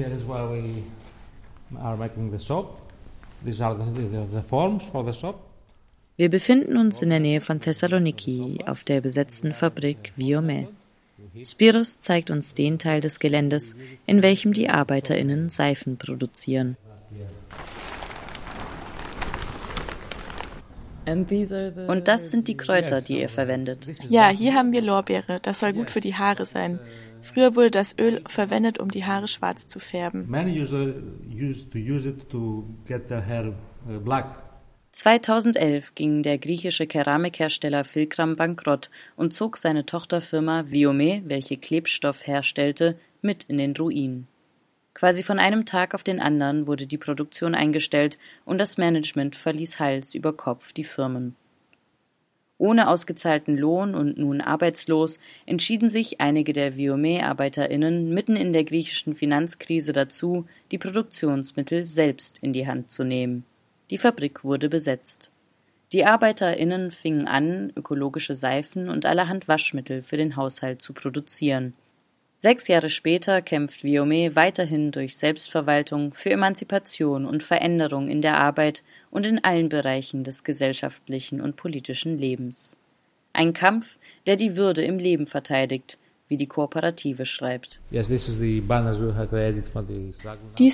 here is where we are making the soap. These are the, the, the forms for the soap. Wir befinden uns in der Nähe von Thessaloniki auf der besetzten Fabrik Viome. Spiros zeigt uns den Teil des Geländes, in welchem die ArbeiterInnen Seifen produzieren. Und das sind die Kräuter, die ihr verwendet. Ja, hier haben wir Lorbeere. Das soll gut für die Haare sein. Früher wurde das Öl verwendet, um die Haare schwarz zu färben. Many used to use it to get their hair uh, black. 2011 ging der griechische Keramikhersteller Filkram bankrott und zog seine Tochterfirma Viome, welche Klebstoff herstellte, mit in den Ruin. Quasi von einem Tag auf den anderen wurde die Produktion eingestellt und das Management verließ Hals über Kopf die Firmen. Ohne ausgezahlten Lohn und nun arbeitslos entschieden sich einige der Viome-ArbeiterInnen mitten in der griechischen Finanzkrise dazu, die Produktionsmittel selbst in die Hand zu nehmen. Die Fabrik wurde besetzt. Die ArbeiterInnen fingen an, ökologische Seifen und allerhand Waschmittel für den Haushalt zu produzieren. Sechs Jahre später kämpft Viome weiterhin durch Selbstverwaltung für Emanzipation und Veränderung in der Arbeit und in allen Bereichen des gesellschaftlichen und politischen Lebens. Ein Kampf, der die Würde im Leben verteidigt, wie die Kooperative schreibt. Dies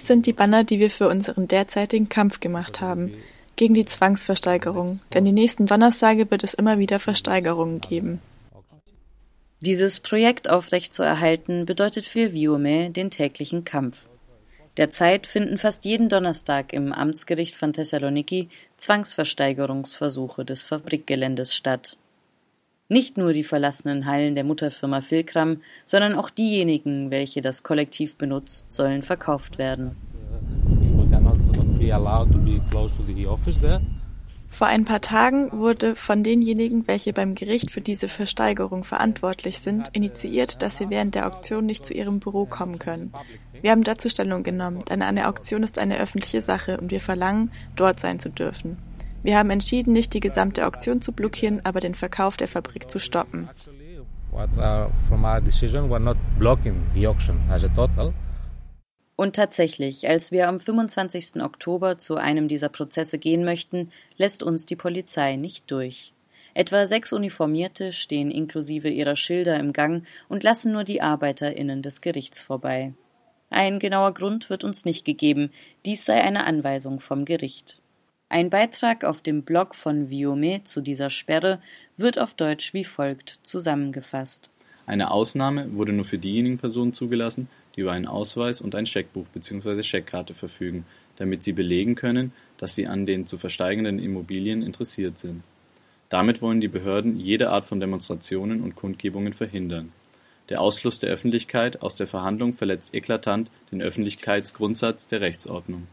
sind die Banner, die wir für unseren derzeitigen Kampf gemacht haben, gegen die Zwangsversteigerung, denn die nächsten Donnerstage wird es immer wieder Versteigerungen geben. Dieses Projekt aufrechtzuerhalten bedeutet für Viome den täglichen Kampf. Derzeit finden fast jeden Donnerstag im Amtsgericht von Thessaloniki Zwangsversteigerungsversuche des Fabrikgeländes statt. Nicht nur die verlassenen Hallen der Mutterfirma Filkram, sondern auch diejenigen, welche das Kollektiv benutzt, sollen verkauft werden. Vor ein paar Tagen wurde von denjenigen, welche beim Gericht für diese Versteigerung verantwortlich sind, initiiert, dass sie während der Auktion nicht zu ihrem Büro kommen können. Wir haben dazu Stellung genommen, denn eine Auktion ist eine öffentliche Sache und wir verlangen, dort sein zu dürfen. Wir haben entschieden, nicht die gesamte Auktion zu blockieren, aber den Verkauf der Fabrik zu stoppen. Und tatsächlich, als wir am 25. Oktober zu einem dieser Prozesse gehen möchten, lässt uns die Polizei nicht durch. Etwa sechs Uniformierte stehen inklusive ihrer Schilder im Gang und lassen nur die ArbeiterInnen des Gerichts vorbei. Ein genauer Grund wird uns nicht gegeben, dies sei eine Anweisung vom Gericht. Ein Beitrag auf dem Blog von Viome zu dieser Sperre wird auf Deutsch wie folgt zusammengefasst. Eine Ausnahme wurde nur für diejenigen Personen zugelassen, die über einen Ausweis und ein Scheckbuch bzw. Scheckkarte verfügen, damit sie belegen können, dass sie an den zu versteigenden Immobilien interessiert sind. Damit wollen die Behörden jede Art von Demonstrationen und Kundgebungen verhindern. Der Ausschluss der Öffentlichkeit aus der Verhandlung verletzt eklatant den Öffentlichkeitsgrundsatz der Rechtsordnung.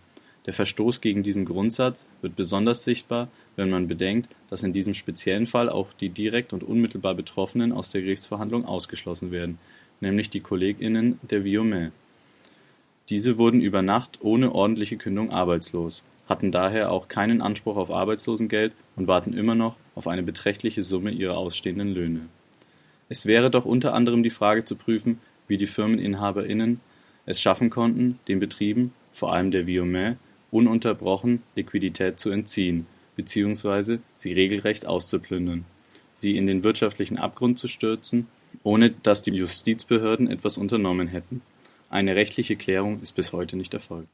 Der Verstoß gegen diesen Grundsatz wird besonders sichtbar, wenn man bedenkt, dass in diesem speziellen Fall auch die direkt und unmittelbar Betroffenen aus der Gerichtsverhandlung ausgeschlossen werden, nämlich die KollegInnen der Viome. Diese wurden über Nacht ohne ordentliche Kündigung arbeitslos, hatten daher auch keinen Anspruch auf Arbeitslosengeld und warten immer noch auf eine beträchtliche Summe ihrer ausstehenden Löhne. Es wäre doch unter anderem die Frage zu prüfen, wie die FirmeninhaberInnen es schaffen konnten, den Betrieben, vor allem der Viome, ununterbrochen Liquidität zu entziehen bzw. sie regelrecht auszuplündern, sie in den wirtschaftlichen Abgrund zu stürzen, ohne dass die Justizbehörden etwas unternommen hätten. Eine rechtliche Klärung ist bis heute nicht erfolgt.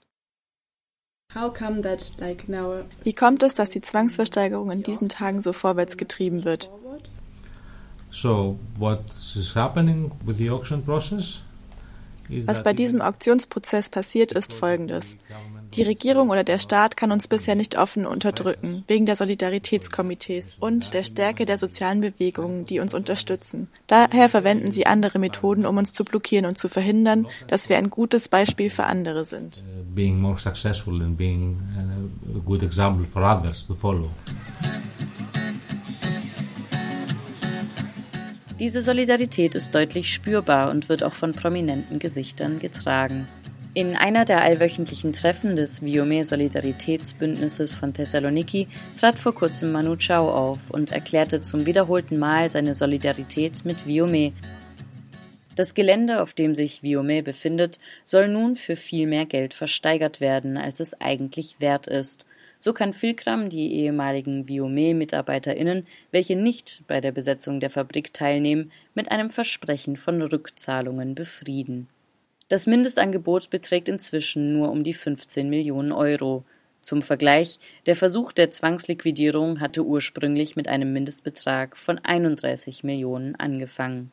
Wie kommt es, dass die Zwangsversteigerung in diesen Tagen so vorwärts getrieben wird? So, what is happening with the auction process? Was bei diesem Auktionsprozess passiert, ist Folgendes. Die Regierung oder der Staat kann uns bisher nicht offen unterdrücken, wegen der Solidaritätskomitees und der Stärke der sozialen Bewegungen, die uns unterstützen. Daher verwenden sie andere Methoden, um uns zu blockieren und zu verhindern, dass wir ein gutes Beispiel für andere sind. Being more successful and being a good example for others to follow. Diese Solidarität ist deutlich spürbar und wird auch von prominenten Gesichtern getragen. In einer der allwöchentlichen Treffen des Viome Solidaritätsbündnisses von Thessaloniki trat vor kurzem Manu Chao auf und erklärte zum wiederholten Mal seine Solidarität mit Viome. Das Gelände, auf dem sich Viome befindet, soll nun für viel mehr Geld versteigert werden, als es eigentlich wert ist. So kann Filkram die ehemaligen Viome-MitarbeiterInnen, welche nicht bei der Besetzung der Fabrik teilnehmen, mit einem Versprechen von Rückzahlungen befrieden. Das Mindestangebot beträgt inzwischen nur um die 15 Millionen Euro. Zum Vergleich, der Versuch der Zwangsliquidierung hatte ursprünglich mit einem Mindestbetrag von 31 Millionen angefangen.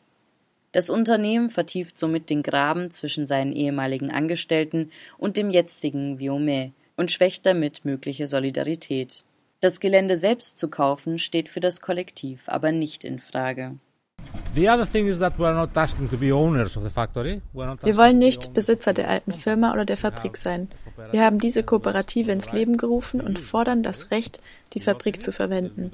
Das Unternehmen vertieft somit den Graben zwischen seinen ehemaligen Angestellten und dem jetzigen Viome und schwächt damit mögliche Solidarität. Das Gelände selbst zu kaufen steht für das Kollektiv aber nicht in Frage. Wir wollen nicht Besitzer der alten Firma oder der Fabrik sein. Wir haben diese Kooperative ins Leben gerufen und fordern das Recht, die Fabrik zu verwenden.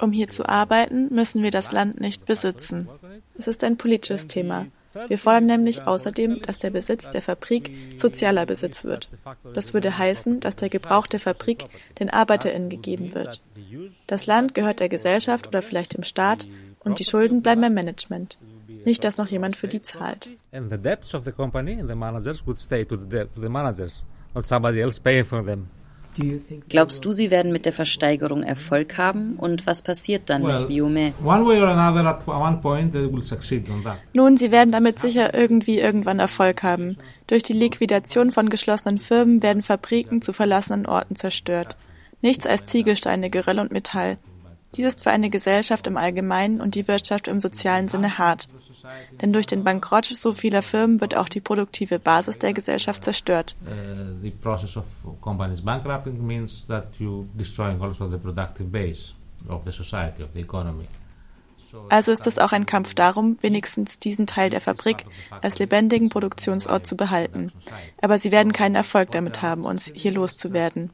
Um hier zu arbeiten, müssen wir das Land nicht besitzen. Es ist ein politisches Thema. Wir fordern nämlich außerdem, dass der Besitz der Fabrik sozialer Besitz wird. Das würde heißen, dass der Gebrauch der Fabrik den ArbeiterInnen gegeben wird. Das Land gehört der Gesellschaft oder vielleicht dem Staat und die Schulden bleiben beim Management. Nicht, dass noch jemand für die zahlt. Glaubst du, sie werden mit der Versteigerung Erfolg haben? Und was passiert dann mit Biome? Nun, sie werden damit sicher irgendwie irgendwann Erfolg haben. Durch die Liquidation von geschlossenen Firmen werden Fabriken zu verlassenen Orten zerstört. Nichts als Ziegelsteine, Geröll und Metall. Dies ist für eine Gesellschaft im Allgemeinen und die Wirtschaft im sozialen Sinne hart. Denn durch den Bankrott so vieler Firmen wird auch die produktive Basis der Gesellschaft zerstört. Uh, also ist es auch ein Kampf darum, wenigstens diesen Teil der Fabrik als lebendigen Produktionsort zu behalten. Aber sie werden keinen Erfolg damit haben, uns hier loszuwerden.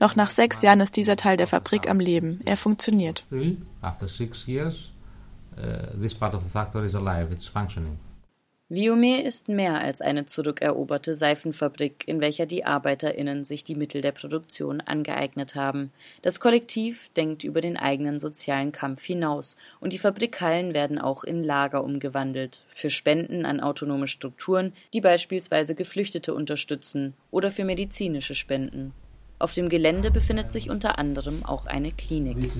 Noch nach sechs Jahren ist dieser Teil der Fabrik am Leben. Er funktioniert. Viome ist mehr als eine zurückeroberte Seifenfabrik, in welcher die ArbeiterInnen sich die Mittel der Produktion angeeignet haben. Das Kollektiv denkt über den eigenen sozialen Kampf hinaus und die Fabrikhallen werden auch in Lager umgewandelt, für Spenden an autonome Strukturen, die beispielsweise Geflüchtete unterstützen oder für medizinische Spenden. Auf dem Gelände befindet sich unter anderem auch eine Klinik.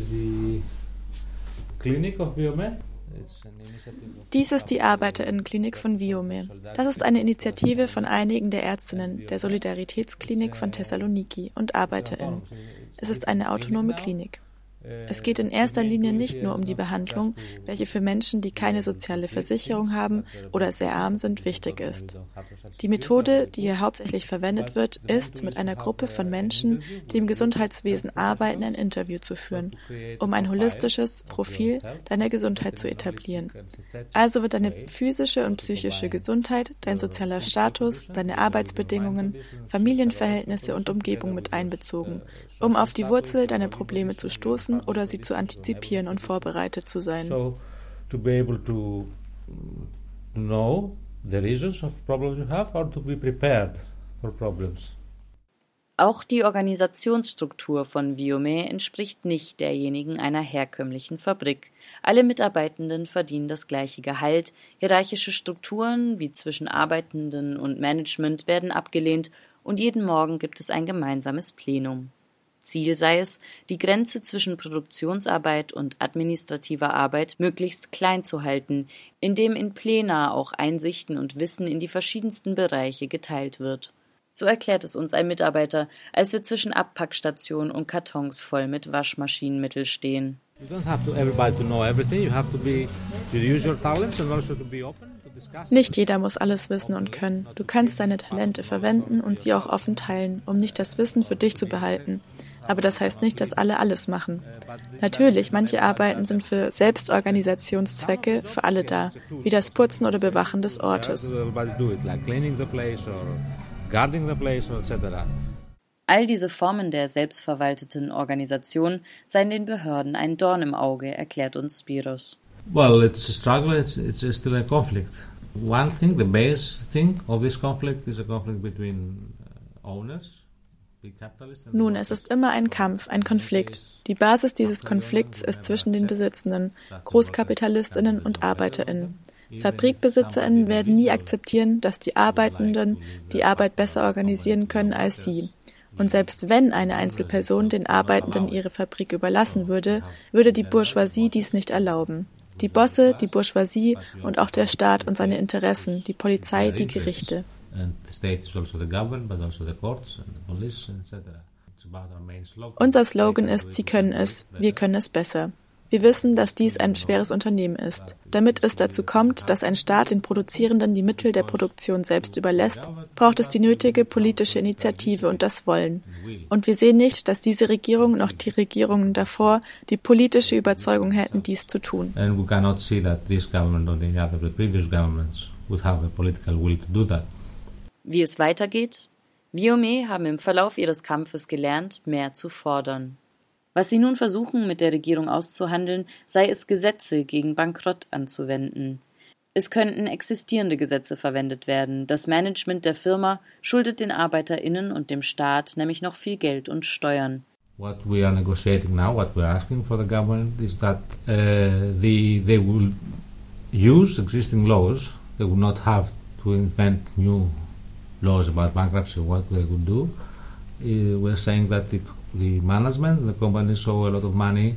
Dies ist die Arbeiterinnenklinik von Viome. Das ist eine Initiative von einigen der Ärztinnen der Solidaritätsklinik von Thessaloniki und Arbeiterinnen. Es ist eine autonome Klinik. Es geht in erster Linie nicht nur um die Behandlung, welche für Menschen, die keine soziale Versicherung haben oder sehr arm sind, wichtig ist. Die Methode, die hier hauptsächlich verwendet wird, ist, mit einer Gruppe von Menschen, die im Gesundheitswesen arbeiten, ein Interview zu führen, um ein holistisches Profil deiner Gesundheit zu etablieren. Also wird deine physische und psychische Gesundheit, dein sozialer Status, deine Arbeitsbedingungen, Familienverhältnisse und Umgebung mit einbezogen, um auf die Wurzel deiner Probleme zu stoßen oder sie zu antizipieren und vorbereitet zu sein. So, to be able to know the reasons of problems you have or to be prepared for problems. Auch die Organisationsstruktur von Viome entspricht nicht derjenigen einer herkömmlichen Fabrik. Alle Mitarbeitenden verdienen das gleiche Gehalt, hierarchische Strukturen wie zwischen Arbeitenden und Management werden abgelehnt und jeden Morgen gibt es ein gemeinsames Plenum. Ziel sei es, die Grenze zwischen Produktionsarbeit und administrativer Arbeit möglichst klein zu halten, indem in Plena auch Einsichten und Wissen in die verschiedensten Bereiche geteilt wird. So erklärt es uns ein Mitarbeiter, als wir zwischen Abpackstation und Kartons voll mit Waschmaschinenmittel stehen. Nicht jeder muss alles wissen und können. Du kannst deine Talente verwenden und sie auch offen teilen, um nicht das Wissen für dich zu behalten. Aber das heißt nicht, dass alle alles machen. Natürlich, manche Arbeiten sind für Selbstorganisationszwecke für alle da, wie das Putzen oder Bewachen des Ortes. All diese Formen der selbstverwalteten Organisation seien den Behörden ein Dorn im Auge, erklärt uns Spiros. Well, it's a struggle, it's, it's still a conflict. One thing, the base thing of this conflict is a conflict between uh, owners nun, es ist immer ein Kampf, ein Konflikt. Die Basis dieses Konflikts ist zwischen den Besitzenden, Großkapitalistinnen und Arbeiterinnen. Fabrikbesitzerinnen werden nie akzeptieren, dass die Arbeitenden die Arbeit besser organisieren können als sie. Und selbst wenn eine Einzelperson den Arbeitenden ihre Fabrik überlassen würde, würde die Bourgeoisie dies nicht erlauben. Die Bosse, die Bourgeoisie und auch der Staat und seine Interessen, die Polizei, die Gerichte. Unser Slogan ist, Sie können es, wir können es besser. Wir wissen, dass dies ein schweres Unternehmen ist. Damit es dazu kommt, dass ein Staat den Produzierenden die Mittel der Produktion selbst überlässt, braucht es die nötige politische Initiative und das Wollen. Und wir sehen nicht, dass diese Regierung noch die Regierungen davor die politische Überzeugung hätten, dies zu tun. Wie es weitergeht? Viome haben im Verlauf ihres Kampfes gelernt, mehr zu fordern. Was sie nun versuchen, mit der Regierung auszuhandeln, sei es Gesetze gegen Bankrott anzuwenden. Es könnten existierende Gesetze verwendet werden. Das Management der Firma schuldet den ArbeiterInnen und dem Staat nämlich noch viel Geld und Steuern. What we are negotiating now, what we are asking for the government is that uh, the, they will use existing laws. They will not have to invent new laws about bankruptcy, what they could do. Uh, we're saying that the the management. The companies owe a lot of money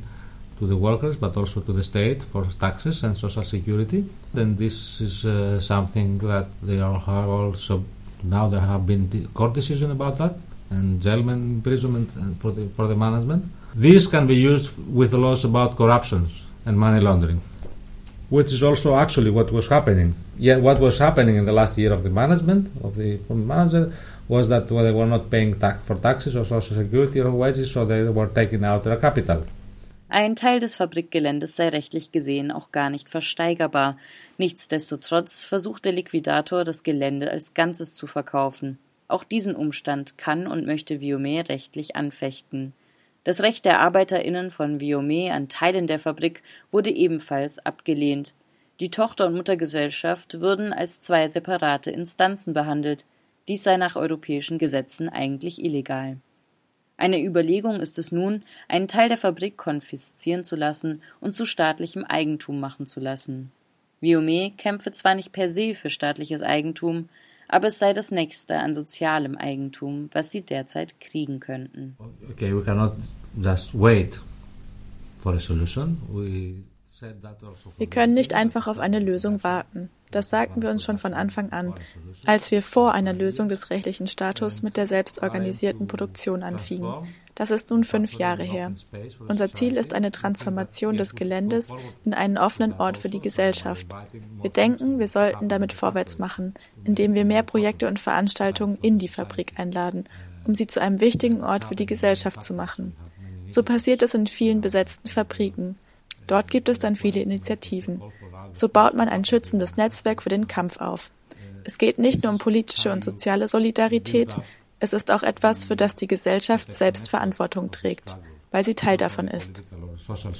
to the workers, but also to the state for taxes and social security. Then this is uh, something that they are also now there have been court decision about that and jail imprisonment uh, for the for the management. This can be used with the laws about corruption and money laundering, which is also actually what was happening. Yeah, what was happening in the last year of the management of the manager was that they were not paying tax for taxes or social security or wages, so they were taking out their capital. Ein Teil des Fabrikgeländes sei rechtlich gesehen auch gar nicht versteigerbar. Nichtsdestotrotz versucht der Liquidator, das Gelände als Ganzes zu verkaufen. Auch diesen Umstand kann und möchte Viome rechtlich anfechten. Das Recht der ArbeiterInnen von Viome an Teilen der Fabrik wurde ebenfalls abgelehnt. Die Tochter- und Muttergesellschaft würden als zwei separate Instanzen behandelt. Dies sei nach europäischen Gesetzen eigentlich illegal. Eine Überlegung ist es nun, einen Teil der Fabrik konfiszieren zu lassen und zu staatlichem Eigentum machen zu lassen. Viome kämpfe zwar nicht per se für staatliches Eigentum, aber es sei das nächste an sozialem Eigentum, was sie derzeit kriegen könnten. Okay, we cannot just wait for a solution. We wir können nicht einfach auf eine Lösung warten. Das sagten wir uns schon von Anfang an, als wir vor einer Lösung des rechtlichen Status mit der selbstorganisierten Produktion anfingen. Das ist nun fünf Jahre her. Unser Ziel ist eine Transformation des Geländes in einen offenen Ort für die Gesellschaft. Wir denken, wir sollten damit vorwärts machen, indem wir mehr Projekte und Veranstaltungen in die Fabrik einladen, um sie zu einem wichtigen Ort für die Gesellschaft zu machen. So passiert es in vielen besetzten Fabriken. Dort gibt es dann viele Initiativen. So baut man ein schützendes Netzwerk für den Kampf auf. Es geht nicht nur um politische und soziale Solidarität, es ist auch etwas, für das die Gesellschaft selbst Verantwortung trägt, weil sie Teil davon ist. Social